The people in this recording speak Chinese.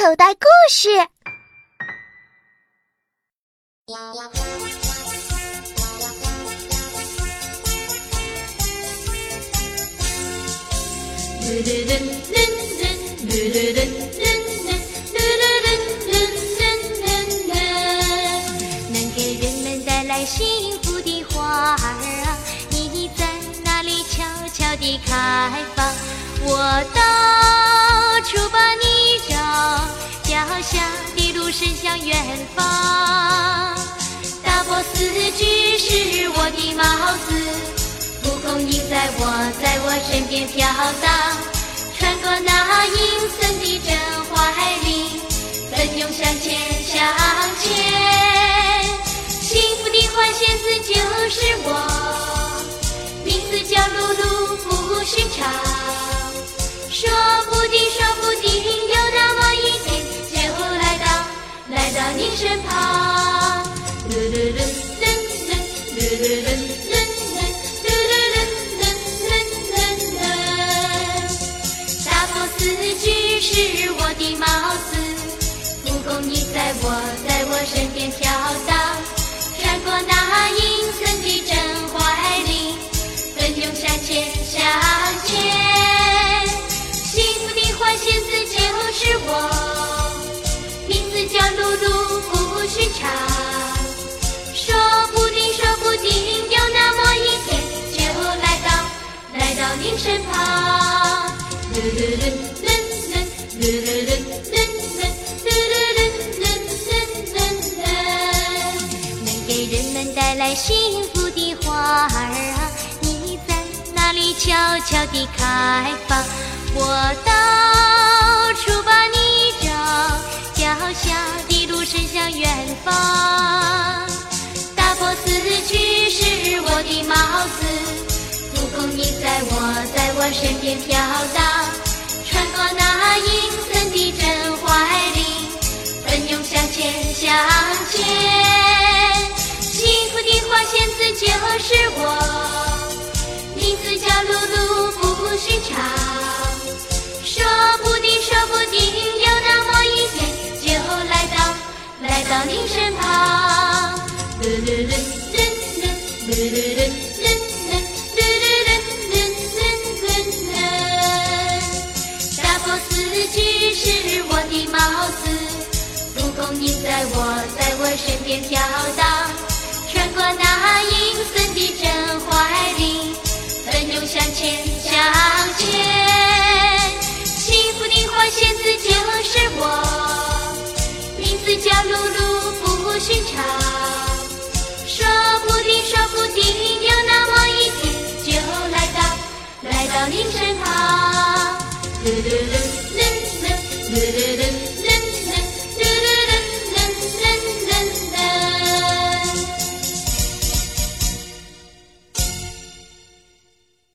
口袋故事。能给人们带来幸福的花儿啊，你在哪里悄悄地开放？我到下的路伸向远方。大波斯菊是我的帽子，蒲公英在我在我身边飘荡，穿过那阴森的阵怀里，奋勇向前向前。幸福的花仙子就是我，名字叫露露，不寻常。你在我在我身边飘荡，穿过那阴森的针怀里，奔涌向前向前，幸福的花仙子就是我，名字叫露露，不寻常，说不定说不定有那么一天就来到，来到您身旁。噜噜噜噜噜噜噜。带来幸福的花儿啊，你在哪里悄悄地开放？我到处把你找，脚下的路伸向远方。大波斯菊是我的帽子，蒲公英在我在我身边飘荡，仙子就是我，名字叫露露，不寻常。说不定，说不定有那么一天就来到，来到您身旁。噜噜噜噜噜噜噜噜噜噜噜噜噜噜。大波斯菊是我的帽子，蒲公英在我在我身边飘荡，的阵怀里，奋勇向前向前。幸福的花仙子就是我，名字叫露露，不寻常。